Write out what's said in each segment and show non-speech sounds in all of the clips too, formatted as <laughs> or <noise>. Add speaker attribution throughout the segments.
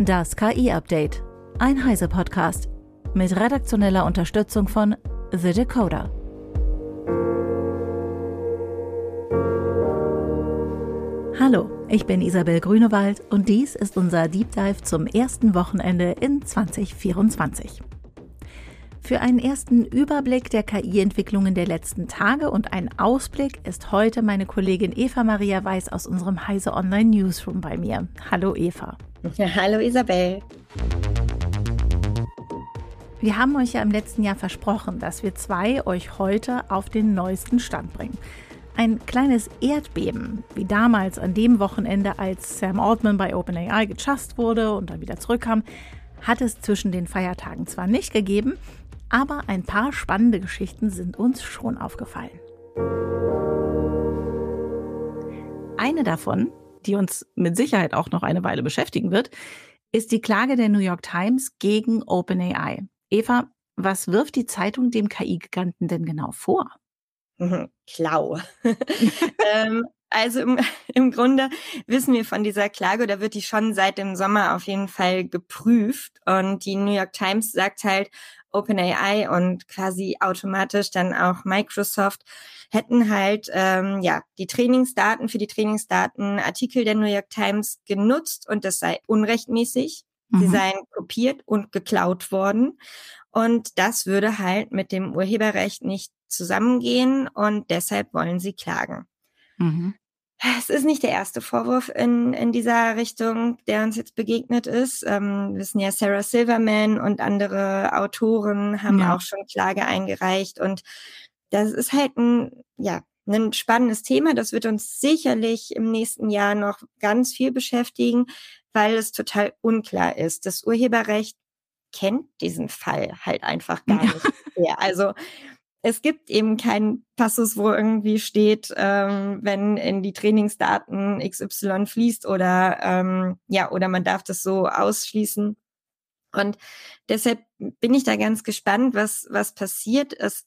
Speaker 1: Das KI-Update. Ein Heise-Podcast. Mit redaktioneller Unterstützung von The Decoder. Hallo, ich bin Isabel Grünewald und dies ist unser Deep Dive zum ersten Wochenende in 2024. Für einen ersten Überblick der KI-Entwicklungen der letzten Tage und einen Ausblick ist heute meine Kollegin Eva Maria Weiß aus unserem Heise Online Newsroom bei mir. Hallo Eva.
Speaker 2: Hallo Isabel.
Speaker 1: Wir haben euch ja im letzten Jahr versprochen, dass wir zwei euch heute auf den neuesten Stand bringen. Ein kleines Erdbeben, wie damals an dem Wochenende, als Sam Altman bei OpenAI gechast wurde und dann wieder zurückkam, hat es zwischen den Feiertagen zwar nicht gegeben, aber ein paar spannende Geschichten sind uns schon aufgefallen. Eine davon, die uns mit Sicherheit auch noch eine Weile beschäftigen wird, ist die Klage der New York Times gegen OpenAI. Eva, was wirft die Zeitung dem KI-Giganten denn genau vor?
Speaker 2: Mhm, Klau. <laughs> ähm, also im, <laughs> im Grunde wissen wir von dieser Klage, da wird die schon seit dem Sommer auf jeden Fall geprüft. Und die New York Times sagt halt, OpenAI und quasi automatisch dann auch Microsoft hätten halt ähm, ja die Trainingsdaten für die Trainingsdaten Artikel der New York Times genutzt und das sei unrechtmäßig. Mhm. Sie seien kopiert und geklaut worden. Und das würde halt mit dem Urheberrecht nicht zusammengehen und deshalb wollen sie klagen. Mhm. Es ist nicht der erste Vorwurf in, in dieser Richtung, der uns jetzt begegnet ist. Ähm, wir wissen ja, Sarah Silverman und andere Autoren haben ja. auch schon Klage eingereicht. Und das ist halt ein, ja, ein spannendes Thema. Das wird uns sicherlich im nächsten Jahr noch ganz viel beschäftigen, weil es total unklar ist. Das Urheberrecht kennt diesen Fall halt einfach gar nicht mehr. Also es gibt eben keinen Passus, wo irgendwie steht, ähm, wenn in die Trainingsdaten XY fließt oder ähm, ja, oder man darf das so ausschließen. Und deshalb bin ich da ganz gespannt, was, was passiert. Es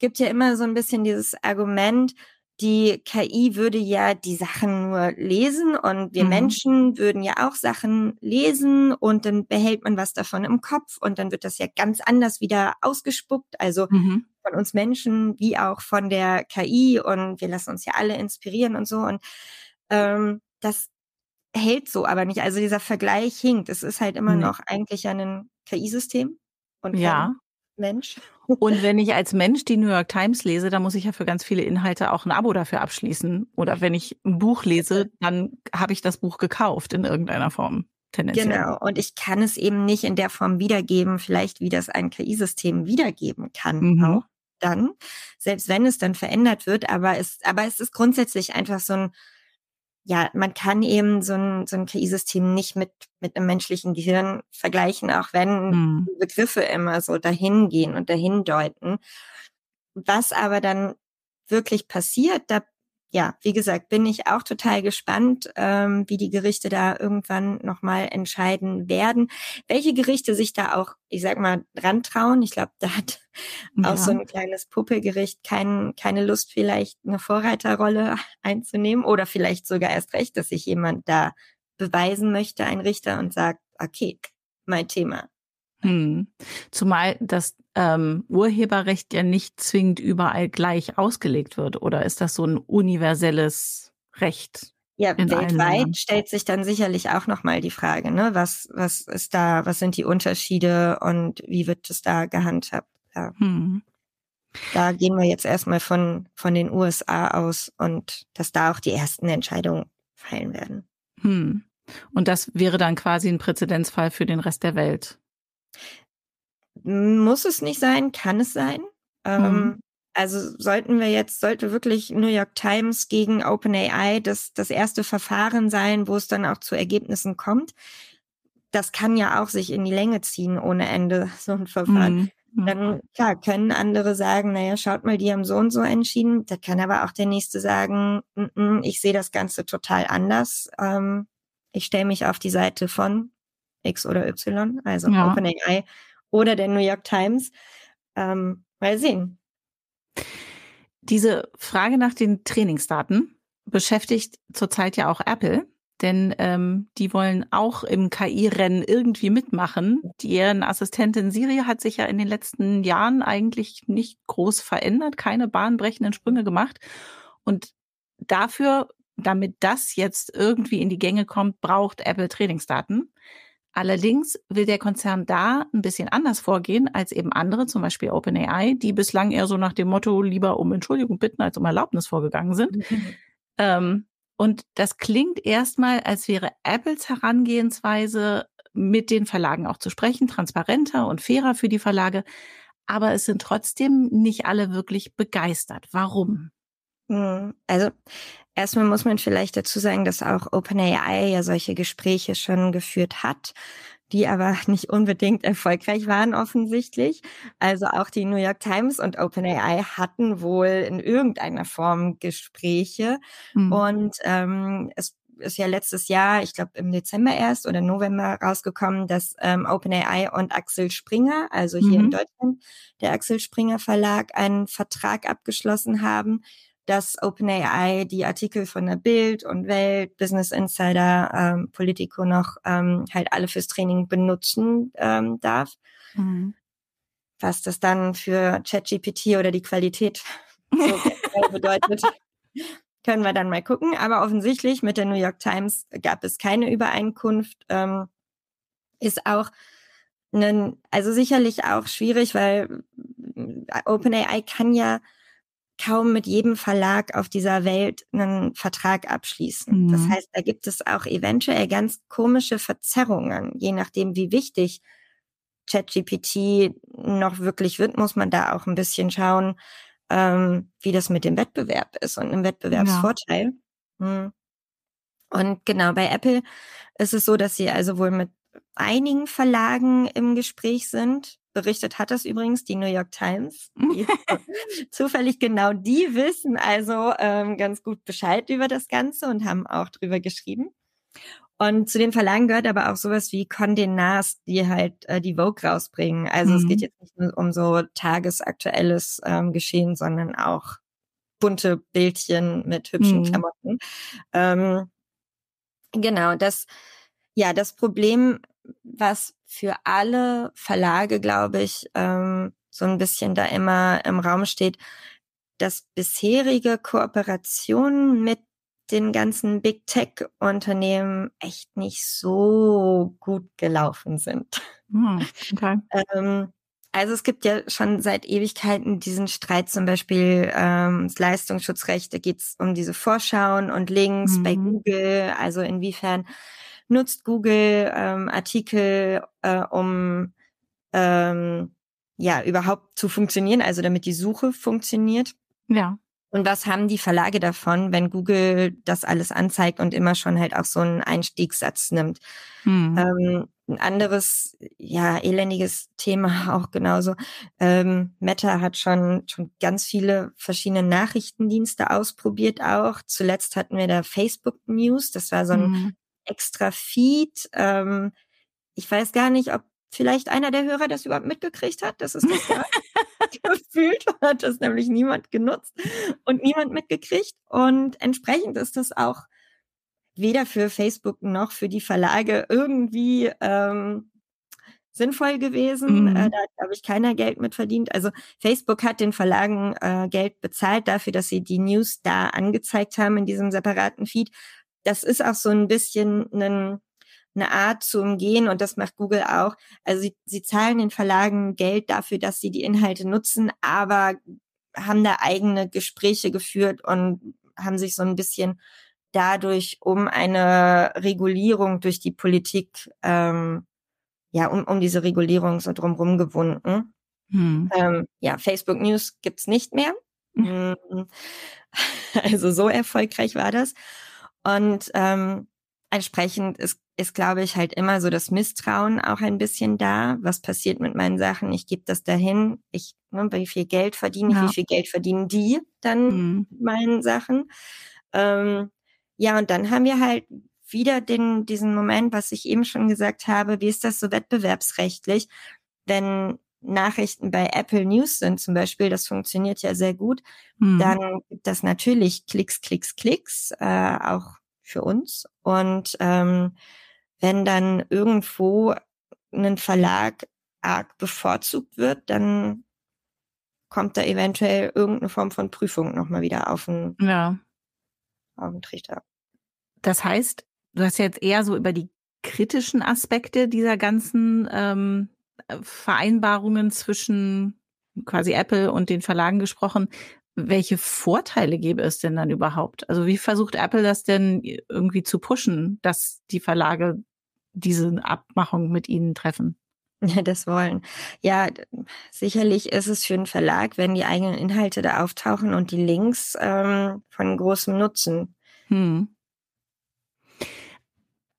Speaker 2: gibt ja immer so ein bisschen dieses Argument, die KI würde ja die Sachen nur lesen und wir mhm. Menschen würden ja auch Sachen lesen und dann behält man was davon im Kopf und dann wird das ja ganz anders wieder ausgespuckt. Also mhm. von uns Menschen wie auch von der KI und wir lassen uns ja alle inspirieren und so und ähm, das hält so aber nicht. Also dieser Vergleich hinkt. Es ist halt immer nee. noch eigentlich ein KI-System und
Speaker 1: ja.
Speaker 2: Mensch.
Speaker 1: Und wenn ich als Mensch die New York Times lese, dann muss ich ja für ganz viele Inhalte auch ein Abo dafür abschließen. Oder wenn ich ein Buch lese, dann habe ich das Buch gekauft in irgendeiner Form.
Speaker 2: Tendenziell. Genau, und ich kann es eben nicht in der Form wiedergeben, vielleicht wie das ein KI-System wiedergeben kann. Mhm. Auch dann, selbst wenn es dann verändert wird, aber es, aber es ist grundsätzlich einfach so ein ja, man kann eben so ein, so ein KI-System nicht mit, mit einem menschlichen Gehirn vergleichen, auch wenn mhm. Begriffe immer so dahin gehen und dahin deuten. Was aber dann wirklich passiert, da ja, wie gesagt, bin ich auch total gespannt, ähm, wie die Gerichte da irgendwann nochmal entscheiden werden. Welche Gerichte sich da auch, ich sag mal, dran trauen. Ich glaube, da hat ja. auch so ein kleines Puppelgericht kein, keine Lust, vielleicht eine Vorreiterrolle einzunehmen oder vielleicht sogar erst recht, dass sich jemand da beweisen möchte, ein Richter, und sagt, okay, mein Thema.
Speaker 1: Hm. Zumal das ähm, Urheberrecht ja nicht zwingend überall gleich ausgelegt wird. Oder ist das so ein universelles Recht?
Speaker 2: Ja, weltweit stellt sich dann sicherlich auch nochmal die Frage, ne? Was, was ist da, was sind die Unterschiede und wie wird es da gehandhabt? Ja. Hm. Da gehen wir jetzt erstmal von, von den USA aus und dass da auch die ersten Entscheidungen fallen werden.
Speaker 1: Hm. Und das wäre dann quasi ein Präzedenzfall für den Rest der Welt.
Speaker 2: Muss es nicht sein, kann es sein. Ähm, mhm. Also sollten wir jetzt, sollte wirklich New York Times gegen OpenAI das, das erste Verfahren sein, wo es dann auch zu Ergebnissen kommt. Das kann ja auch sich in die Länge ziehen ohne Ende, <laughs> so ein Verfahren. Mhm. mhm. Dann, klar, können andere sagen, naja, schaut mal, die haben so und so entschieden. Da kann aber auch der nächste sagen, N -n, ich sehe das Ganze total anders. Ähm, ich stelle mich auf die Seite von X oder Y, also ja. OpenAI oder der New York Times. Ähm, mal sehen.
Speaker 1: Diese Frage nach den Trainingsdaten beschäftigt zurzeit ja auch Apple, denn ähm, die wollen auch im KI-Rennen irgendwie mitmachen. Deren Assistentin Siri hat sich ja in den letzten Jahren eigentlich nicht groß verändert, keine bahnbrechenden Sprünge gemacht. Und dafür, damit das jetzt irgendwie in die Gänge kommt, braucht Apple Trainingsdaten. Allerdings will der Konzern da ein bisschen anders vorgehen als eben andere, zum Beispiel OpenAI, die bislang eher so nach dem Motto lieber um Entschuldigung bitten als um Erlaubnis vorgegangen sind. Mhm. Ähm, und das klingt erstmal, als wäre Apples Herangehensweise, mit den Verlagen auch zu sprechen, transparenter und fairer für die Verlage. Aber es sind trotzdem nicht alle wirklich begeistert. Warum?
Speaker 2: Hm, also erstmal muss man vielleicht dazu sagen, dass auch OpenAI ja solche Gespräche schon geführt hat, die aber <laughs> nicht unbedingt erfolgreich waren offensichtlich. Also auch die New York Times und OpenAI hatten wohl in irgendeiner Form Gespräche. Mhm. Und ähm, es ist ja letztes Jahr, ich glaube im Dezember erst oder November rausgekommen, dass ähm, OpenAI und Axel Springer, also hier mhm. in Deutschland der Axel Springer Verlag, einen Vertrag abgeschlossen haben, dass OpenAI die Artikel von der Bild und Welt, Business Insider, ähm, Politico noch ähm, halt alle fürs Training benutzen ähm, darf. Mhm. Was das dann für ChatGPT oder die Qualität <laughs> so bedeutet, <laughs> können wir dann mal gucken. Aber offensichtlich mit der New York Times gab es keine Übereinkunft. Ähm, ist auch ein, also sicherlich auch schwierig, weil OpenAI kann ja kaum mit jedem Verlag auf dieser Welt einen Vertrag abschließen. Mhm. Das heißt, da gibt es auch eventuell ganz komische Verzerrungen, je nachdem, wie wichtig ChatGPT noch wirklich wird, muss man da auch ein bisschen schauen, ähm, wie das mit dem Wettbewerb ist und einem Wettbewerbsvorteil. Ja. Mhm. Und genau, bei Apple ist es so, dass sie also wohl mit einigen Verlagen im Gespräch sind. Berichtet hat das übrigens die New York Times. <laughs> Die, <laughs> zufällig genau die wissen also ähm, ganz gut Bescheid über das Ganze und haben auch drüber geschrieben. Und zu den Verlagen gehört aber auch sowas wie Condé Nast, die halt äh, die Vogue rausbringen. Also mhm. es geht mhm. jetzt nicht nur um so tagesaktuelles ähm, Geschehen, sondern auch bunte Bildchen mit hübschen mhm. Klamotten. Ähm, genau, das, ja, das Problem was für alle Verlage, glaube ich, ähm, so ein bisschen da immer im Raum steht, dass bisherige Kooperationen mit den ganzen Big Tech Unternehmen echt nicht so gut gelaufen sind. Hm, okay. <laughs> ähm, also es gibt ja schon seit Ewigkeiten diesen Streit zum Beispiel ähm, das Leistungsschutzrecht, da geht es um diese Vorschauen und Links mhm. bei Google, also inwiefern nutzt Google ähm, Artikel, äh, um ähm, ja überhaupt zu funktionieren, also damit die Suche funktioniert.
Speaker 1: Ja.
Speaker 2: Und was haben die Verlage davon, wenn Google das alles anzeigt und immer schon halt auch so einen Einstiegssatz nimmt? Hm. Ähm, ein anderes, ja, elendiges Thema <laughs> auch genauso. Ähm, Meta hat schon, schon ganz viele verschiedene Nachrichtendienste ausprobiert auch. Zuletzt hatten wir da Facebook News. Das war so ein hm extra Feed. Ähm, ich weiß gar nicht, ob vielleicht einer der Hörer das überhaupt mitgekriegt hat, dass es das gab. <laughs> <laughs> Gefühlt hat das nämlich niemand genutzt und niemand mitgekriegt. Und entsprechend ist das auch weder für Facebook noch für die Verlage irgendwie ähm, sinnvoll gewesen. Mhm. Äh, da hat, glaube ich, keiner Geld mit verdient. Also Facebook hat den Verlagen äh, Geld bezahlt dafür, dass sie die News da angezeigt haben in diesem separaten Feed das ist auch so ein bisschen ein, eine Art zu umgehen und das macht Google auch. Also sie, sie zahlen den Verlagen Geld dafür, dass sie die Inhalte nutzen, aber haben da eigene Gespräche geführt und haben sich so ein bisschen dadurch um eine Regulierung durch die Politik, ähm, ja, um, um diese Regulierung so drumherum gewunden. Hm. Ähm, ja, Facebook News gibt's nicht mehr. Hm. <laughs> Also so erfolgreich war das. Und ähm, entsprechend ist, ist, glaube ich, halt immer so das Misstrauen auch ein bisschen da. Was passiert mit meinen Sachen? Ich gebe das dahin. Ich, ne, wie viel Geld verdiene ich? Ja. Wie viel Geld verdienen die dann mhm. meinen Sachen? Ähm, ja, und dann haben wir halt wieder den, diesen Moment, was ich eben schon gesagt habe. Wie ist das so wettbewerbsrechtlich? Wenn Nachrichten bei Apple News sind zum Beispiel, das funktioniert ja sehr gut, mhm. dann gibt das natürlich Klicks, Klicks, Klicks, äh, auch für uns. Und ähm, wenn dann irgendwo ein Verlag arg bevorzugt wird, dann kommt da eventuell irgendeine Form von Prüfung nochmal wieder auf den, ja. auf den Trichter.
Speaker 1: Das heißt, du hast jetzt eher so über die kritischen Aspekte dieser ganzen ähm, Vereinbarungen zwischen quasi Apple und den Verlagen gesprochen. Welche Vorteile gäbe es denn dann überhaupt? Also wie versucht Apple das denn irgendwie zu pushen, dass die Verlage diese Abmachung mit ihnen treffen?
Speaker 2: das wollen. Ja, sicherlich ist es für einen Verlag, wenn die eigenen Inhalte da auftauchen und die Links ähm, von großem Nutzen. Hm.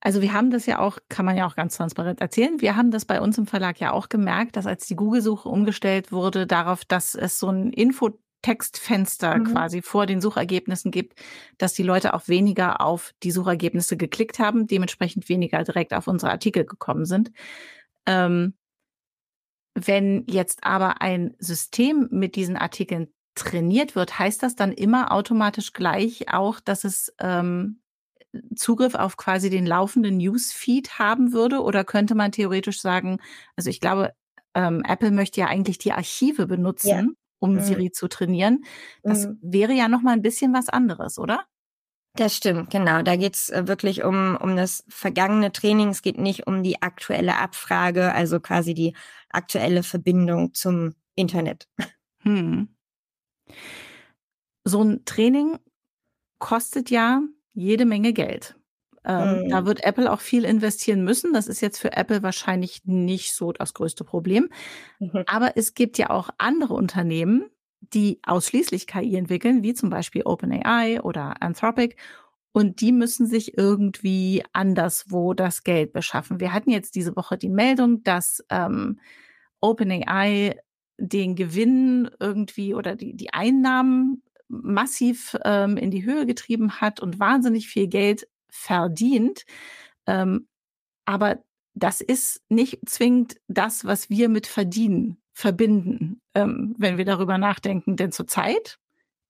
Speaker 1: Also wir haben das ja auch, kann man ja auch ganz transparent erzählen. Wir haben das bei uns im Verlag ja auch gemerkt, dass als die Google-Suche umgestellt wurde darauf, dass es so ein Infotextfenster mhm. quasi vor den Suchergebnissen gibt, dass die Leute auch weniger auf die Suchergebnisse geklickt haben, dementsprechend weniger direkt auf unsere Artikel gekommen sind. Ähm, wenn jetzt aber ein System mit diesen Artikeln trainiert wird, heißt das dann immer automatisch gleich auch, dass es ähm, Zugriff auf quasi den laufenden Newsfeed haben würde? Oder könnte man theoretisch sagen, also ich glaube, ähm, Apple möchte ja eigentlich die Archive benutzen, ja. um mhm. Siri zu trainieren. Das mhm. wäre ja noch mal ein bisschen was anderes, oder?
Speaker 2: Das stimmt, genau. Da geht's äh, wirklich um, um das vergangene Training. Es geht nicht um die aktuelle Abfrage, also quasi die aktuelle Verbindung zum Internet. Hm.
Speaker 1: So ein Training kostet ja jede Menge Geld. Ähm, hm. Da wird Apple auch viel investieren müssen. Das ist jetzt für Apple wahrscheinlich nicht so das größte Problem. Mhm. Aber es gibt ja auch andere Unternehmen, die ausschließlich KI entwickeln, wie zum Beispiel OpenAI oder Anthropic. Und die müssen sich irgendwie anderswo das Geld beschaffen. Wir hatten jetzt diese Woche die Meldung, dass ähm, OpenAI den Gewinn irgendwie oder die, die Einnahmen massiv ähm, in die Höhe getrieben hat und wahnsinnig viel Geld verdient. Ähm, aber das ist nicht zwingend das, was wir mit verdienen verbinden, ähm, wenn wir darüber nachdenken. Denn zurzeit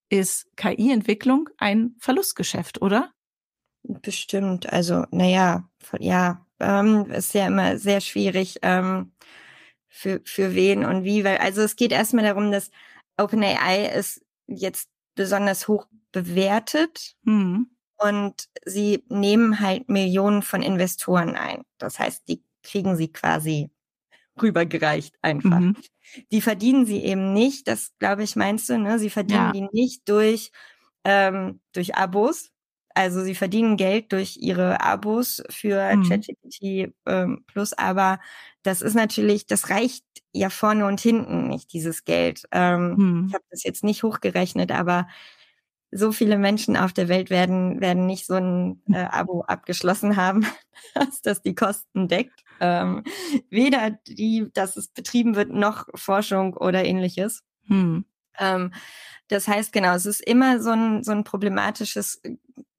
Speaker 1: ist KI-Entwicklung ein Verlustgeschäft, oder?
Speaker 2: Bestimmt. Also, naja, ja, ähm, ist ja immer sehr schwierig ähm, für, für wen und wie, weil, also es geht erstmal darum, dass OpenAI ist jetzt besonders hoch bewertet mhm. und sie nehmen halt Millionen von Investoren ein. Das heißt, die kriegen sie quasi rübergereicht einfach. Mhm. Die verdienen sie eben nicht, das glaube ich meinst du, ne? Sie verdienen ja. die nicht durch, ähm, durch Abos. Also sie verdienen Geld durch ihre Abos für mhm. ChatGPT ähm, Plus, aber das ist natürlich, das reicht ja vorne und hinten nicht, dieses Geld. Ähm, mhm. Ich habe das jetzt nicht hochgerechnet, aber so viele Menschen auf der Welt werden, werden nicht so ein äh, <laughs> Abo abgeschlossen haben, <laughs> dass das die Kosten deckt. Ähm, weder die, dass es betrieben wird, noch Forschung oder ähnliches. Hm. Ähm, das heißt, genau, es ist immer so ein, so ein problematisches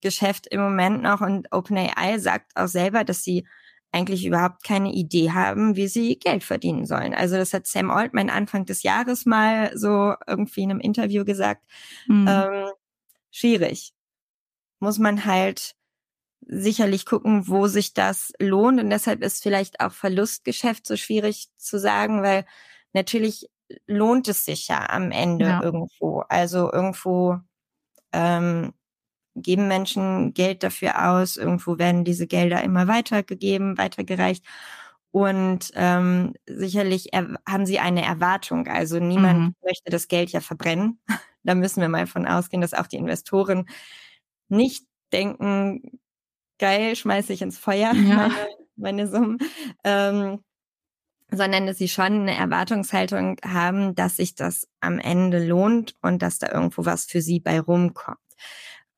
Speaker 2: Geschäft im Moment noch und OpenAI sagt auch selber, dass sie eigentlich überhaupt keine Idee haben, wie sie Geld verdienen sollen. Also das hat Sam Altman Anfang des Jahres mal so irgendwie in einem Interview gesagt. Mhm. Ähm, schwierig. Muss man halt sicherlich gucken, wo sich das lohnt. Und deshalb ist vielleicht auch Verlustgeschäft so schwierig zu sagen, weil natürlich lohnt es sich ja am Ende ja. irgendwo. Also irgendwo ähm, geben Menschen Geld dafür aus, irgendwo werden diese Gelder immer weitergegeben, weitergereicht. Und ähm, sicherlich haben sie eine Erwartung. Also niemand mhm. möchte das Geld ja verbrennen. <laughs> da müssen wir mal von ausgehen, dass auch die Investoren nicht denken, geil, schmeiße ich ins Feuer, <laughs> ja. meine, meine Summen, ähm, sondern dass sie schon eine Erwartungshaltung haben, dass sich das am Ende lohnt und dass da irgendwo was für sie bei rumkommt.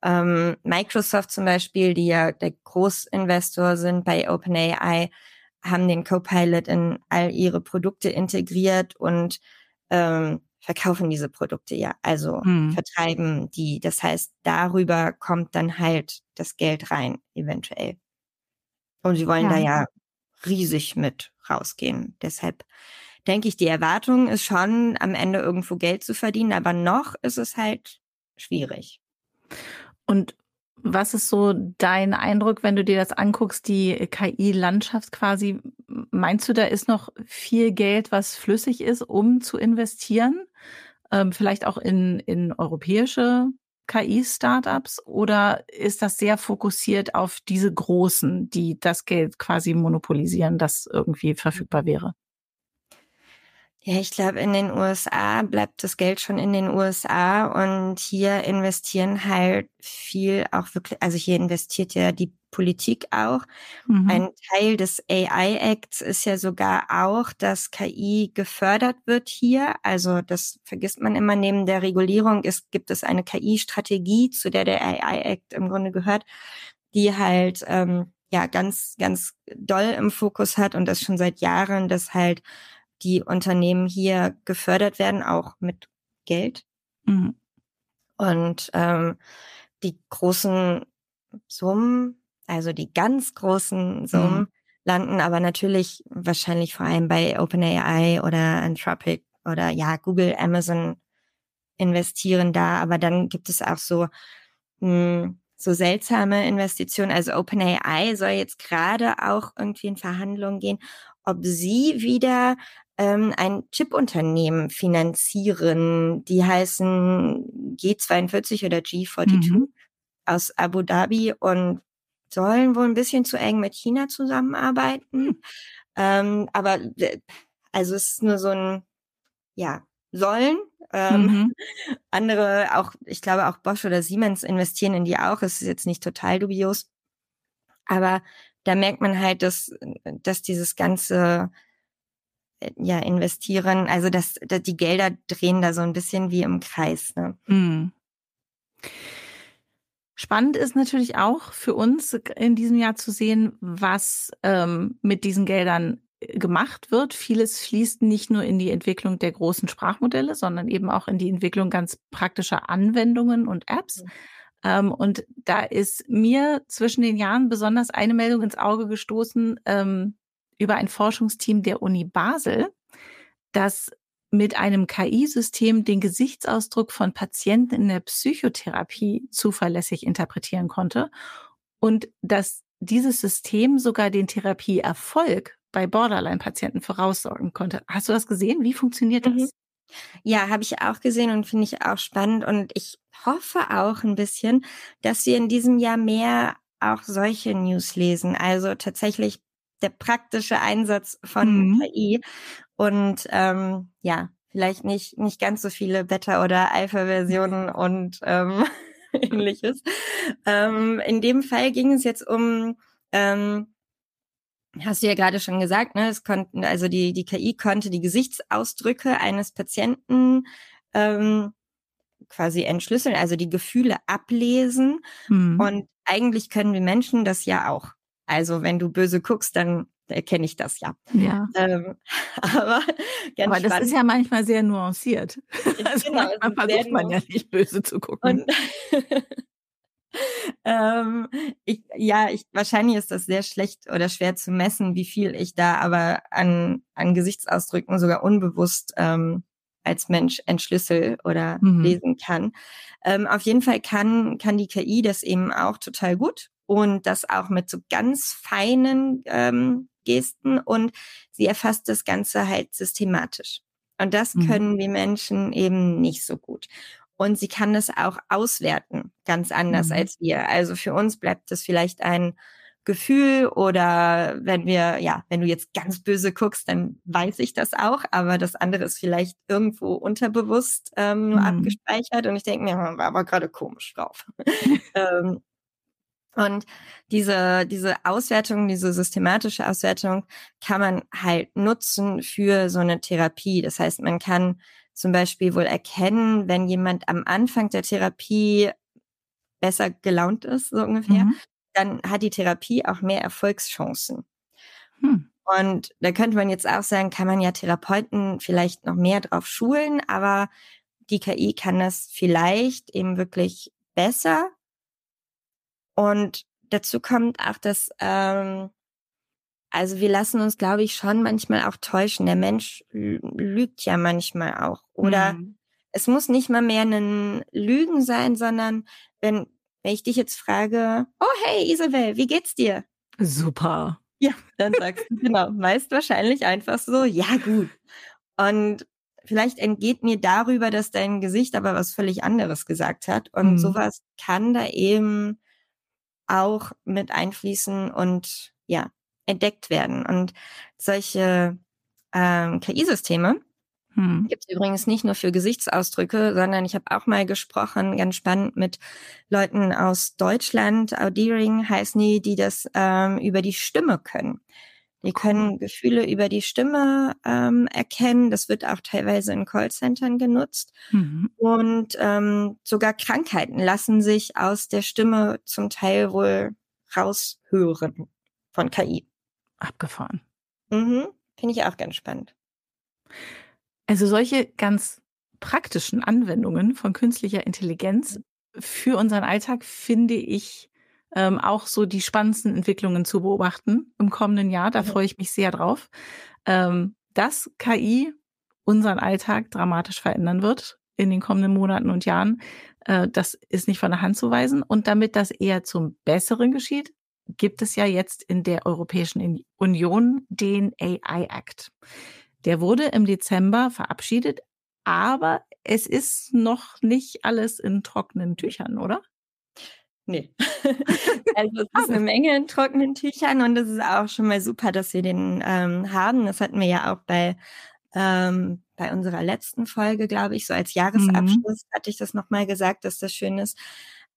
Speaker 2: Ähm, Microsoft zum Beispiel, die ja der Großinvestor sind bei OpenAI, haben den Copilot in all ihre Produkte integriert und ähm, verkaufen diese Produkte ja, also hm. vertreiben die. Das heißt, darüber kommt dann halt das Geld rein, eventuell. Und sie wollen ja. da ja riesig mit rausgehen. Deshalb denke ich, die Erwartung ist schon, am Ende irgendwo Geld zu verdienen, aber noch ist es halt schwierig.
Speaker 1: Und Was ist so dein Eindruck, wenn du dir das anguckst, die KI-Landschaft quasi? Meinst du, da ist noch viel Geld, was flüssig ist, um zu investieren? Ähm, vielleicht auch in, in europäische KI-Startups? Oder ist das sehr fokussiert auf diese Großen, die das Geld quasi monopolisieren, das irgendwie verfügbar wäre?
Speaker 2: Ja, ich glaube, in den USA bleibt das Geld schon in den USA und hier investieren halt viel auch wirklich, also hier investiert ja die Politik auch. Mhm. Ein Teil des AI Acts ist ja sogar auch, dass KI gefördert wird hier. Also das vergisst man immer. Neben der Regulierung ist, gibt es eine KI-Strategie, zu der der AI Act im Grunde gehört, die halt ähm, ja ganz, ganz doll im Fokus hat und das schon seit Jahren, dass halt die Unternehmen hier gefördert werden, auch mit Geld. Mhm. Und ähm, die großen Summen, also die ganz großen Summen, mhm. landen aber natürlich wahrscheinlich vor allem bei OpenAI oder Anthropic oder ja, Google, Amazon investieren da, aber dann gibt es auch so mh, hm, so seltsame Investitionen. Also OpenAI soll jetzt gerade auch irgendwie in Verhandlungen gehen, ob sie wieder ähm, ein Chip-Unternehmen finanzieren. Die heißen G42 oder G42 mhm. aus Abu Dhabi und sollen wohl ein bisschen zu eng mit China zusammenarbeiten. Mhm. Ähm, aber äh, also es ist nur so ein, ja, sollen. Ähm, mhm. <laughs> Andere, auch, ich glaube auch Bosch oder Siemens investieren in die auch. Es ist jetzt nicht total dubios. Aber da merkt man halt, dass, dass dieses ganze ja investieren. Also das, das, die Gelder drehen da so ein bisschen wie im Kreis. Ne? Mhm.
Speaker 1: Spannend ist natürlich auch für uns in diesem Jahr zu sehen, was ähm, mit diesen Geldern äh, gemacht wird. Vieles fließt nicht nur in die Entwicklung der großen Sprachmodelle, sondern eben auch in die Entwicklung ganz praktischer Anwendungen und Apps. Mhm. Ähm, und da ist mir zwischen den Jahren besonders eine Meldung ins Auge gestoßen, ähm, über ein Forschungsteam der Uni Basel, das mit einem KI-System den Gesichtsausdruck von Patienten in der Psychotherapie zuverlässig interpretieren konnte und dass dieses System sogar den Therapieerfolg bei Borderline-Patienten voraussorgen konnte. Hast du das gesehen? Wie funktioniert das? Mhm.
Speaker 2: Ja, habe ich auch gesehen und finde ich auch spannend. Und ich hoffe auch ein bisschen, dass wir in diesem Jahr mehr auch solche News lesen. Also tatsächlich der praktische Einsatz von mhm. KI und ähm, ja, vielleicht nicht nicht ganz so viele Beta- oder Alpha-Versionen und ähm, <laughs> ähnliches. Ähm, in dem Fall ging es jetzt um ähm, Hast du ja gerade schon gesagt, ne? Es konnten, also die, die KI konnte die Gesichtsausdrücke eines Patienten ähm, quasi entschlüsseln, also die Gefühle ablesen. Mhm. Und eigentlich können wir Menschen das ja auch. Also wenn du böse guckst, dann erkenne ich das ja.
Speaker 1: Ja. Ähm, <laughs> aber ganz aber das spannend. ist ja manchmal sehr nuanciert. <laughs> Also genau, manchmal versucht man ja nicht böse zu gucken. <laughs>
Speaker 2: ähm, ich, ja, ich, wahrscheinlich ist das sehr schlecht oder schwer zu messen, wie viel ich da aber an, an Gesichtsausdrücken sogar unbewusst ähm, als Mensch entschlüssel oder mhm. lesen kann. Ähm, auf jeden Fall kann, kann die KI das eben auch total gut und das auch mit so ganz feinen ähm, Gesten und sie erfasst das Ganze halt systematisch. Und das mhm. können wir Menschen eben nicht so gut. Und sie kann das auch auswerten, ganz anders mhm. als wir. Also für uns bleibt das vielleicht ein Gefühl oder wenn wir, ja, wenn du jetzt ganz böse guckst, dann weiß ich das auch, aber das andere ist vielleicht irgendwo unterbewusst ähm, nur mhm. abgespeichert und ich denke mir, war aber gerade komisch drauf. <laughs> ähm, und diese, diese Auswertung, diese systematische Auswertung kann man halt nutzen für so eine Therapie. Das heißt, man kann zum Beispiel wohl erkennen, wenn jemand am Anfang der Therapie besser gelaunt ist, so ungefähr, mhm. dann hat die Therapie auch mehr Erfolgschancen. Hm. Und da könnte man jetzt auch sagen, kann man ja Therapeuten vielleicht noch mehr drauf schulen, aber die KI kann das vielleicht eben wirklich besser und dazu kommt auch, dass, ähm, also wir lassen uns, glaube ich, schon manchmal auch täuschen. Der Mensch lügt ja manchmal auch. Oder mhm. es muss nicht mal mehr ein Lügen sein, sondern wenn, wenn ich dich jetzt frage, oh hey Isabel, wie geht's dir?
Speaker 1: Super.
Speaker 2: Ja, dann sagst du genau, meist wahrscheinlich einfach so, ja gut. Und vielleicht entgeht mir darüber, dass dein Gesicht aber was völlig anderes gesagt hat. Und mhm. sowas kann da eben auch mit einfließen und ja, entdeckt werden. Und solche ähm, KI-Systeme hm. gibt es übrigens nicht nur für Gesichtsausdrücke, sondern ich habe auch mal gesprochen, ganz spannend, mit Leuten aus Deutschland, Audiering heißen die, die das ähm, über die Stimme können. Die können Gefühle über die Stimme ähm, erkennen. Das wird auch teilweise in Callcentern genutzt. Mhm. Und ähm, sogar Krankheiten lassen sich aus der Stimme zum Teil wohl raushören von KI.
Speaker 1: Abgefahren.
Speaker 2: Mhm. Finde ich auch ganz spannend.
Speaker 1: Also solche ganz praktischen Anwendungen von künstlicher Intelligenz für unseren Alltag finde ich ähm, auch so die spannendsten Entwicklungen zu beobachten im kommenden Jahr. Da freue ich mich sehr drauf, ähm, dass KI unseren Alltag dramatisch verändern wird in den kommenden Monaten und Jahren. Äh, das ist nicht von der Hand zu weisen. Und damit das eher zum Besseren geschieht, gibt es ja jetzt in der Europäischen Union den AI Act. Der wurde im Dezember verabschiedet, aber es ist noch nicht alles in trockenen Tüchern, oder?
Speaker 2: Nee. <laughs> <laughs> also es ist eine Menge in trockenen Tüchern und es ist auch schon mal super, dass wir den ähm, haben. Das hatten wir ja auch bei ähm, bei unserer letzten Folge, glaube ich, so als mhm. Jahresabschluss mhm. hatte ich das nochmal gesagt, dass das schön ist.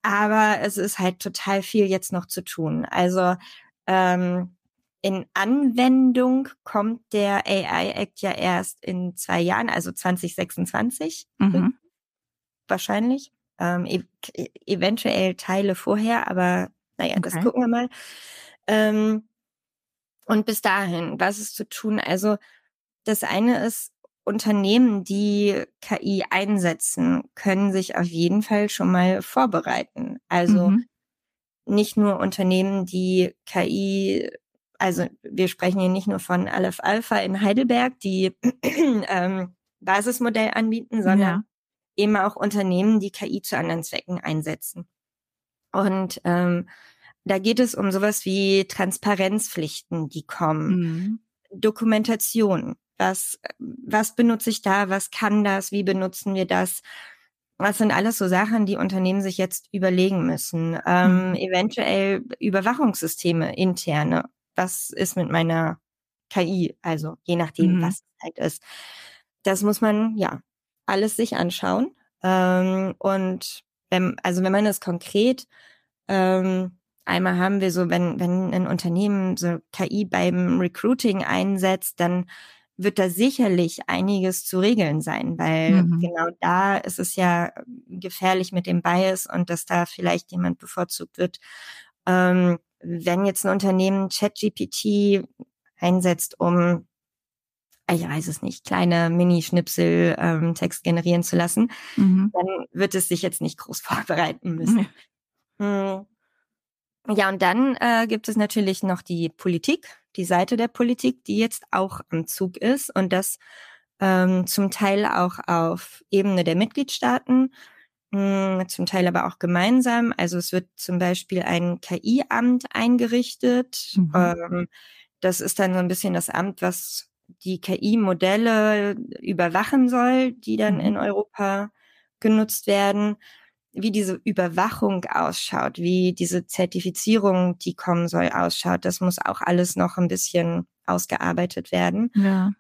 Speaker 2: Aber es ist halt total viel jetzt noch zu tun. Also ähm, in Anwendung kommt der AI Act ja erst in zwei Jahren, also 2026 mhm. wahrscheinlich ähm, e eventuell Teile vorher, aber naja, okay. das gucken wir mal. Ähm, und bis dahin, was ist zu tun? Also das eine ist, Unternehmen, die KI einsetzen, können sich auf jeden Fall schon mal vorbereiten. Also mhm. nicht nur Unternehmen, die KI, also wir sprechen hier nicht nur von Aleph Alpha in Heidelberg, die <clears throat> ähm, Basismodell anbieten, sondern ja eben auch Unternehmen, die KI zu anderen Zwecken einsetzen. Und ähm, da geht es um sowas wie Transparenzpflichten, die kommen, mhm. Dokumentation. Was, was benutze ich da? Was kann das? Wie benutzen wir das? Was sind alles so Sachen, die Unternehmen sich jetzt überlegen müssen? Ähm, mhm. Eventuell Überwachungssysteme interne. Was ist mit meiner KI? Also je nachdem, mhm. was es halt ist. Das muss man ja alles sich anschauen. Ähm, und wenn, also wenn man das konkret, ähm, einmal haben wir so, wenn, wenn ein Unternehmen so KI beim Recruiting einsetzt, dann wird da sicherlich einiges zu regeln sein, weil mhm. genau da ist es ja gefährlich mit dem Bias und dass da vielleicht jemand bevorzugt wird. Ähm, wenn jetzt ein Unternehmen ChatGPT einsetzt, um ich weiß es nicht, kleine Mini-Schnipsel ähm, Text generieren zu lassen, mhm. dann wird es sich jetzt nicht groß <laughs> vorbereiten müssen. Mhm. Ja, und dann äh, gibt es natürlich noch die Politik, die Seite der Politik, die jetzt auch am Zug ist und das ähm, zum Teil auch auf Ebene der Mitgliedstaaten, mh, hm, zum Teil aber auch gemeinsam. Also es wird zum Beispiel ein KI-Amt eingerichtet. Mhm. Ähm, das ist dann so ein bisschen das Amt, was die KI-Modelle überwachen soll, die dann mhm. in Europa genutzt werden, wie diese Überwachung ausschaut, wie diese Zertifizierung, die kommen soll, ausschaut. Das muss auch alles noch ein bisschen ausgearbeitet werden. Ja.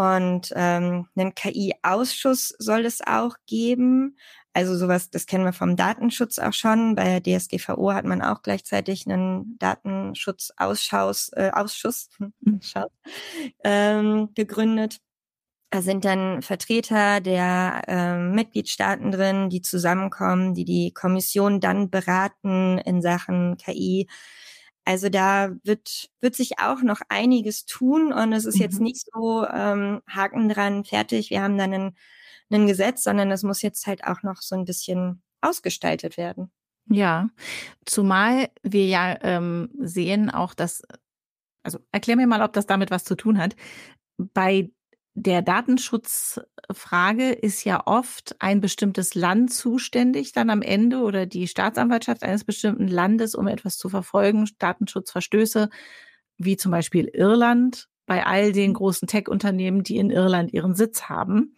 Speaker 2: Und ähm, einen KI-Ausschuss soll es auch geben. Also sowas, das kennen wir vom Datenschutz auch schon. Bei der DSGVO hat man auch gleichzeitig einen Datenschutzausschuss äh, Ausschuss, <laughs> ähm, gegründet. Da sind dann Vertreter der äh, Mitgliedstaaten drin, die zusammenkommen, die die Kommission dann beraten in Sachen KI. Also da wird, wird sich auch noch einiges tun und es ist mhm. jetzt nicht so ähm, Haken dran, fertig, wir haben dann einen ein Gesetz, sondern es muss jetzt halt auch noch so ein bisschen ausgestaltet werden.
Speaker 1: Ja, zumal wir ja ähm, sehen auch, dass, also erklär mir mal, ob das damit was zu tun hat. Bei der Datenschutzfrage ist ja oft ein bestimmtes Land zuständig dann am Ende oder die Staatsanwaltschaft eines bestimmten Landes, um etwas zu verfolgen, Datenschutzverstöße, wie zum Beispiel Irland bei all den großen Tech-Unternehmen, die in Irland ihren Sitz haben.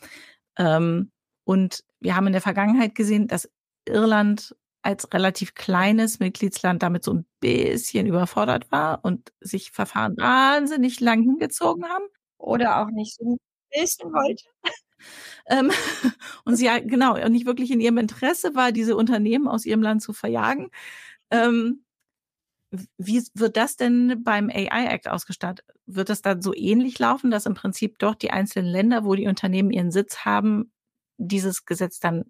Speaker 1: Ähm, und wir haben in der Vergangenheit gesehen, dass Irland als relativ kleines Mitgliedsland damit so ein bisschen überfordert war und sich Verfahren wahnsinnig lang hingezogen haben.
Speaker 2: Oder auch nicht so ein bisschen wollte.
Speaker 1: ähm, <laughs> und sie ja, genau, nicht wirklich in ihrem Interesse war, diese Unternehmen aus ihrem Land zu verjagen. Ähm, wie wird das denn beim AI Act ausgestattet? Wird das dann so ähnlich laufen, dass im Prinzip doch die einzelnen Länder, wo die Unternehmen ihren Sitz haben, dieses Gesetz dann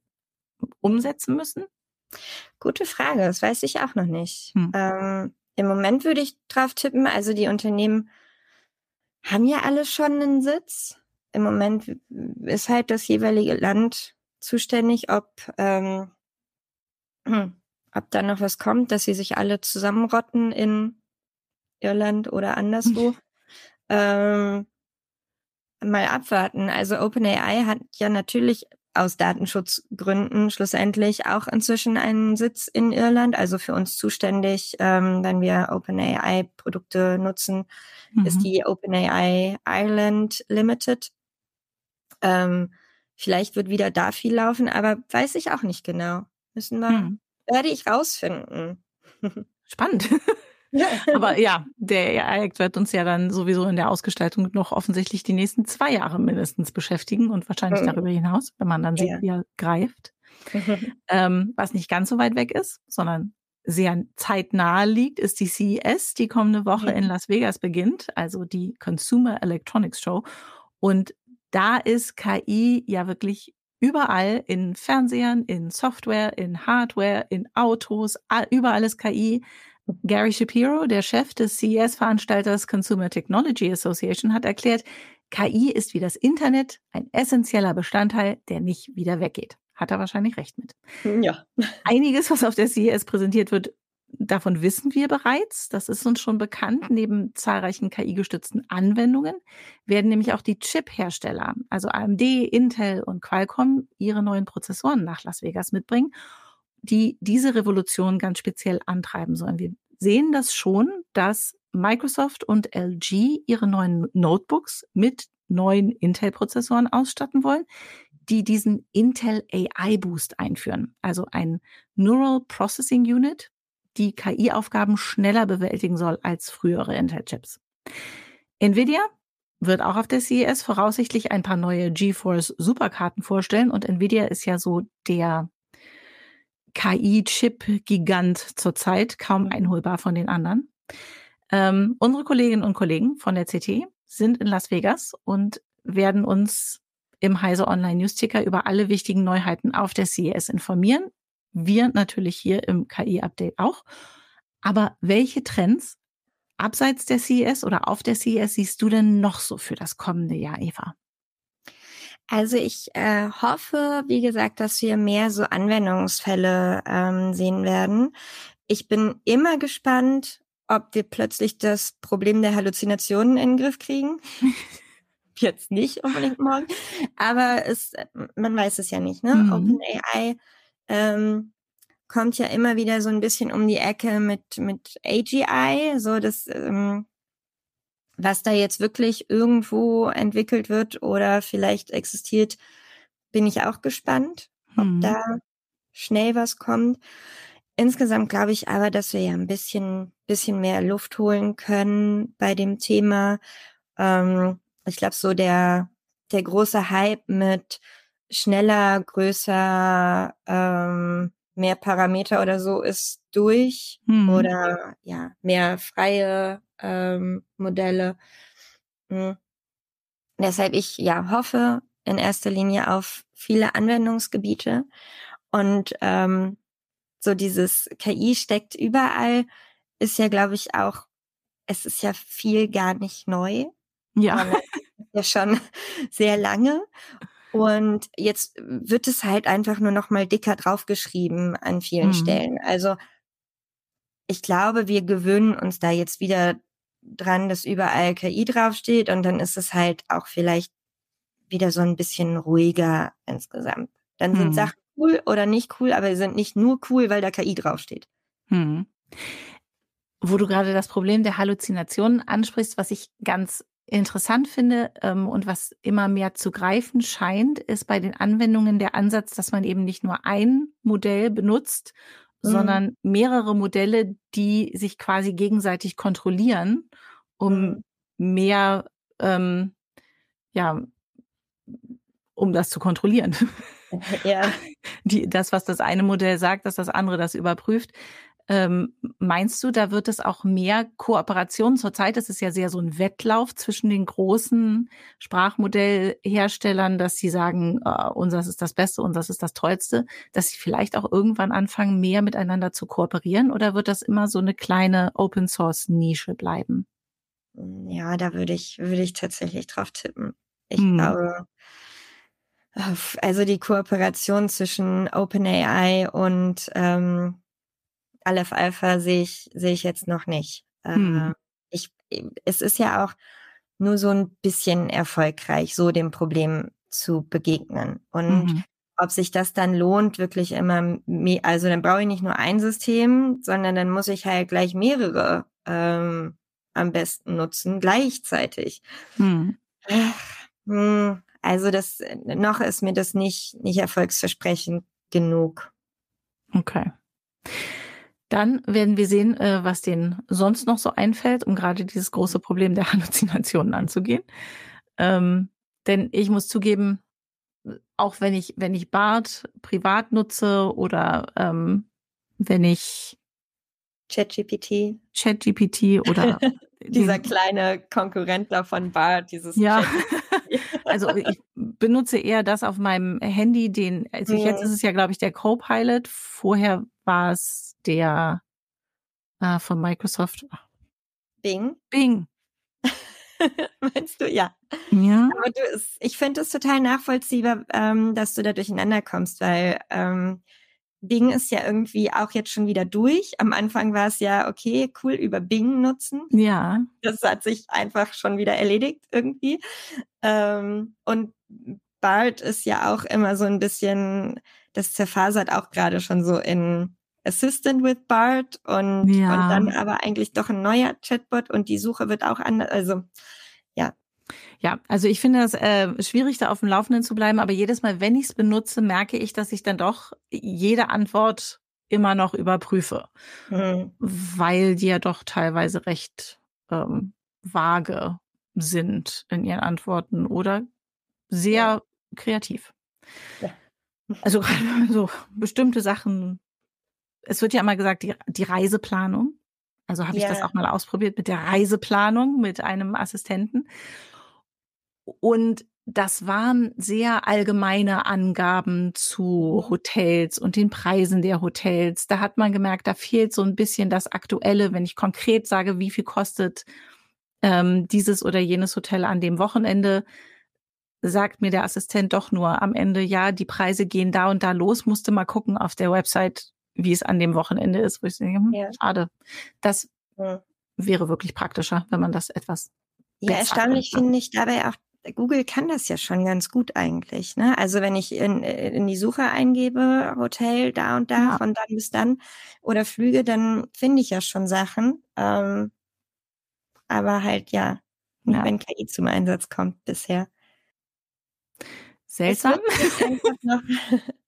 Speaker 1: umsetzen müssen?
Speaker 2: Gute Frage, das weiß ich auch noch nicht. Hm. Ähm, Im Moment würde ich drauf tippen, also die Unternehmen haben ja alle schon einen Sitz. Im Moment ist halt das jeweilige Land zuständig, ob, ähm, <clears throat> ob da noch was kommt, dass sie sich alle zusammenrotten in Irland oder anderswo. <laughs> ähm, mal abwarten. Also OpenAI hat ja natürlich aus Datenschutzgründen schlussendlich auch inzwischen einen Sitz in Irland, also für uns zuständig, ähm, wenn wir OpenAI-Produkte nutzen, mhm. ist die OpenAI Ireland Limited. Ähm, vielleicht wird wieder da viel laufen, aber weiß ich auch nicht genau. Müssen wir, mhm. werde ich rausfinden. <laughs>
Speaker 1: Spannend. <laughs> Aber ja, der AI-Act wird uns ja dann sowieso in der Ausgestaltung noch offensichtlich die nächsten zwei Jahre mindestens beschäftigen und wahrscheinlich mhm. darüber hinaus, wenn man dann sieht, wie er greift. Mhm. <laughs> Ähm, was nicht ganz so weit weg ist, sondern sehr zeitnah liegt, ist die CES, die kommende Woche mhm. in Las Vegas beginnt, also die Consumer Electronics Show. Und da ist KI ja wirklich überall in Fernsehern, in Software, in Hardware, in Autos, überall ist KI. Gary Shapiro, der Chef des CES-Veranstalters Consumer Technology Association, hat erklärt, KI ist wie das Internet ein essentieller Bestandteil, der nicht wieder weggeht. Hat er wahrscheinlich recht mit.
Speaker 2: Ja.
Speaker 1: Einiges, was auf der CES präsentiert wird, davon wissen wir bereits. Das ist uns schon bekannt. Neben zahlreichen KI-gestützten Anwendungen werden nämlich auch die Chip-Hersteller, also AMD, Intel und Qualcomm, ihre neuen Prozessoren nach Las Vegas mitbringen die diese Revolution ganz speziell antreiben sollen. Wir sehen das schon, dass Microsoft und LG ihre neuen Notebooks mit neuen Intel-Prozessoren ausstatten wollen, die diesen Intel AI Boost einführen. Also ein Neural Processing Unit, die KI-Aufgaben schneller bewältigen soll als frühere Intel-Chips. Nvidia wird auch auf der CES voraussichtlich ein paar neue GeForce Superkarten vorstellen und Nvidia ist ja so der KI-Chip-Gigant zurzeit, kaum einholbar von den anderen. Ähm, unsere Kolleginnen und Kollegen von der CT sind in Las Vegas und werden uns im Heise Online News Ticker über alle wichtigen Neuheiten auf der CES informieren. Wir natürlich hier im KI-Update auch. Aber welche Trends abseits der CES oder auf der CES siehst du denn noch so für das kommende Jahr, Eva?
Speaker 2: Also ich äh, hoffe, wie gesagt, dass wir mehr so Anwendungsfälle ähm, sehen werden. Ich bin immer gespannt, ob wir plötzlich das Problem der Halluzinationen in den Griff kriegen. <laughs> Jetzt nicht unbedingt morgen, aber es, man weiß es ja nicht. Ne? Mhm. OpenAI ähm, kommt ja immer wieder so ein bisschen um die Ecke mit mit AGI, so das ähm, was da jetzt wirklich irgendwo entwickelt wird oder vielleicht existiert, bin ich auch gespannt, ob hm. da schnell was kommt. Insgesamt glaube ich aber, dass wir ja ein bisschen, bisschen mehr Luft holen können bei dem Thema. Ähm, ich glaube, so der, der große Hype mit schneller, größer, ähm, mehr Parameter oder so ist durch hm. oder ja, mehr freie ähm, Modelle. Mhm. Deshalb ich ja hoffe in erster Linie auf viele Anwendungsgebiete und ähm, so dieses KI steckt überall ist ja glaube ich auch es ist ja viel gar nicht neu.
Speaker 1: Ja.
Speaker 2: ja schon <laughs> sehr lange und jetzt wird es halt einfach nur noch mal dicker draufgeschrieben an vielen mhm. Stellen. Also ich glaube, wir gewöhnen uns da jetzt wieder dran, dass überall KI draufsteht und dann ist es halt auch vielleicht wieder so ein bisschen ruhiger insgesamt. Dann sind hm. Sachen cool oder nicht cool, aber sie sind nicht nur cool, weil da KI draufsteht. Hm.
Speaker 1: Wo du gerade das Problem der Halluzinationen ansprichst, was ich ganz interessant finde ähm, und was immer mehr zu greifen scheint, ist bei den Anwendungen der Ansatz, dass man eben nicht nur ein Modell benutzt, mhm. sondern mehrere Modelle, die sich quasi gegenseitig kontrollieren, um mhm. mehr, ähm, ja, um das zu kontrollieren. Ja. <laughs> Die, das, was das eine Modell sagt, dass das andere das überprüft. Ähm, meinst du, da wird es auch mehr Kooperation? Zurzeit ist es ja sehr so ein Wettlauf zwischen den großen Sprachmodellherstellern, dass sie sagen, äh, unseres ist das Beste, unseres ist das Tollste, dass sie vielleicht auch irgendwann anfangen, mehr miteinander zu kooperieren? Oder wird das immer so eine kleine Open Source Nische bleiben?
Speaker 2: Ja, da würde ich, würde ich tatsächlich drauf tippen. Ich hm. glaube, also die Kooperation zwischen OpenAI und ähm, Aleph Alpha sehe ich, sehe ich jetzt noch nicht. Hm. ich, es ist ja auch nur so ein bisschen erfolgreich, so dem Problem zu begegnen. Und mhm. ob sich das dann lohnt, wirklich immer, also dann brauche ich nicht nur ein System, sondern dann muss ich halt gleich mehrere ähm, am besten nutzen, gleichzeitig. Hm. hm. Also das, noch ist mir das nicht, nicht erfolgsversprechend genug.
Speaker 1: Okay. Dann werden wir sehen, äh, was denen sonst noch so einfällt, um gerade dieses große Problem der <laughs> Halluzinationen anzugehen. Ähm, denn ich muss zugeben, auch wenn ich, wenn ich Bart privat nutze oder ähm, wenn ich
Speaker 2: ChatGPT.
Speaker 1: ChatGPT oder <laughs>
Speaker 2: dieser kleine Konkurrentler von Bart, dieses
Speaker 1: ja. Also ich benutze eher das auf meinem Handy, den, also mhm. jetzt ist es ja, glaube ich, der Copilot. Vorher war es der äh, von Microsoft.
Speaker 2: Bing.
Speaker 1: Bing. <laughs>
Speaker 2: Meinst du, ja.
Speaker 1: Ja.
Speaker 2: Aber du, ich finde es total nachvollziehbar, ähm, dass du da durcheinander kommst, weil ähm, Bing ist ja irgendwie auch jetzt schon wieder durch. Am Anfang war es ja, okay, cool, über Bing nutzen.
Speaker 1: Ja.
Speaker 2: Das hat sich einfach schon wieder erledigt irgendwie. Ähm, und Bart ist ja auch immer so ein bisschen, das zerfasert auch gerade schon so in Assistant with Bart und, ja. und dann aber eigentlich doch ein neuer Chatbot und die Suche wird auch anders. Also ja.
Speaker 1: Ja, also ich finde es äh, schwierig, da auf dem Laufenden zu bleiben, aber jedes Mal, wenn ich es benutze, merke ich, dass ich dann doch jede Antwort immer noch überprüfe, mhm. weil die ja doch teilweise recht ähm, vage sind in ihren Antworten oder sehr ja. kreativ. Ja. Also gerade <laughs> so bestimmte Sachen es wird ja immer gesagt, die, die Reiseplanung. Also habe ich das auch mal ausprobiert mit der Reiseplanung mit einem Assistenten. Und das waren sehr allgemeine Angaben zu Hotels und den Preisen der Hotels. Da hat man gemerkt, da fehlt so ein bisschen das Aktuelle, wenn ich konkret sage, wie viel kostet ähm, dieses oder jenes Hotel an dem Wochenende, sagt mir der Assistent doch nur am Ende, ja, die Preise gehen da und da los, musste mal gucken auf der Website, wie es an dem Wochenende ist, wo ich denke, hm, ja. schade. Das ja. wäre wirklich praktischer, wenn man das etwas.
Speaker 2: Ja, erstaunlich finde ich dabei auch, Google kann das ja schon ganz gut eigentlich. Ne? Also wenn ich in, in die Suche eingebe, Hotel da und da, ja. von dann bis dann oder Flüge, dann finde ich ja schon Sachen. Ähm, aber halt ja, nicht ja. wenn KI zum Einsatz kommt bisher.
Speaker 1: Seltsam. <laughs>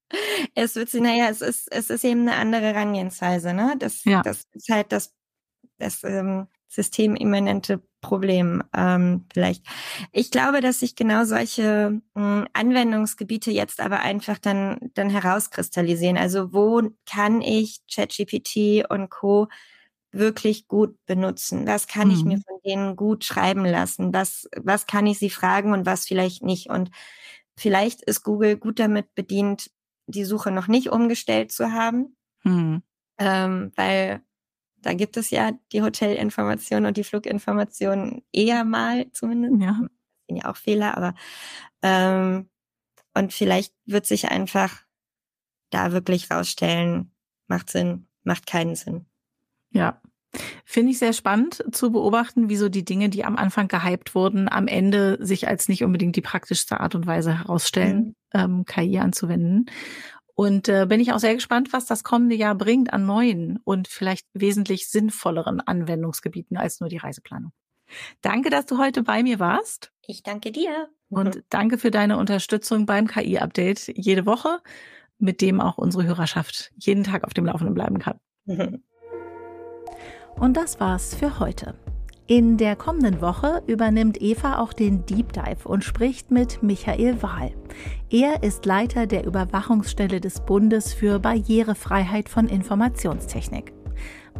Speaker 2: Es wird sie, naja, es ist, es ist eben eine andere Herangehensweise, ne? Das, ja. das ist halt das, das ähm, systemimmanente Problem ähm, vielleicht. Ich glaube, dass sich genau solche mh, hm, Anwendungsgebiete jetzt aber einfach dann, dann herauskristallisieren. Also wo kann ich ChatGPT und Co wirklich gut benutzen? Was kann mhm. ich mir mhm. von denen gut schreiben lassen? Was, was kann ich sie fragen und was vielleicht nicht? Und vielleicht ist Google gut damit bedient, die Suche noch nicht umgestellt zu haben, hm. ähm, weil da gibt es ja die Hotelinformationen und die Fluginformationen eher mal zumindest. Ja. Das sind ja auch Fehler, aber ähm, und vielleicht wird sich einfach da wirklich rausstellen, macht Sinn, macht keinen Sinn.
Speaker 1: Ja. Finde ich sehr spannend zu beobachten, wie so die Dinge, die am Anfang gehypt wurden, am Ende sich als nicht unbedingt die praktischste Art und Weise herausstellen, mhm. ähm, KI anzuwenden. Und äh, bin ich auch sehr gespannt, was das kommende Jahr bringt an neuen und vielleicht wesentlich sinnvolleren Anwendungsgebieten als nur die Reiseplanung. Danke, dass du heute bei mir warst.
Speaker 2: Ich danke dir.
Speaker 1: Und <laughs> danke für deine Unterstützung beim KI-Update jede Woche, mit dem auch unsere Hörerschaft jeden Tag auf dem Laufenden bleiben kann. <laughs> Und das war's für heute. In der kommenden Woche übernimmt Eva auch den Deep Dive und spricht mit Michael Wahl. Er ist Leiter der Überwachungsstelle des Bundes für Barrierefreiheit von Informationstechnik.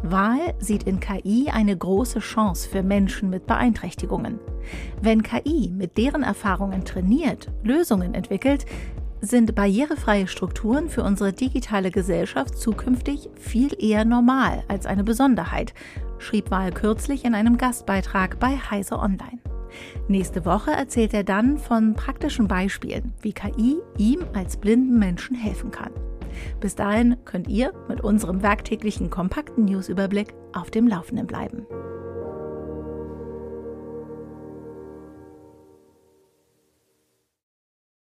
Speaker 1: Wahl sieht in KI eine große Chance für Menschen mit Beeinträchtigungen. Wenn KI mit deren Erfahrungen trainiert, Lösungen entwickelt, sind barrierefreie Strukturen für unsere digitale Gesellschaft zukünftig viel eher normal als eine Besonderheit, schrieb Wahl kürzlich in einem Gastbeitrag bei Heise Online. Nächste Woche erzählt er dann von praktischen Beispielen, wie KI ihm als blinden Menschen helfen kann. Bis dahin könnt ihr mit unserem werktäglichen kompakten Newsüberblick auf dem Laufenden bleiben.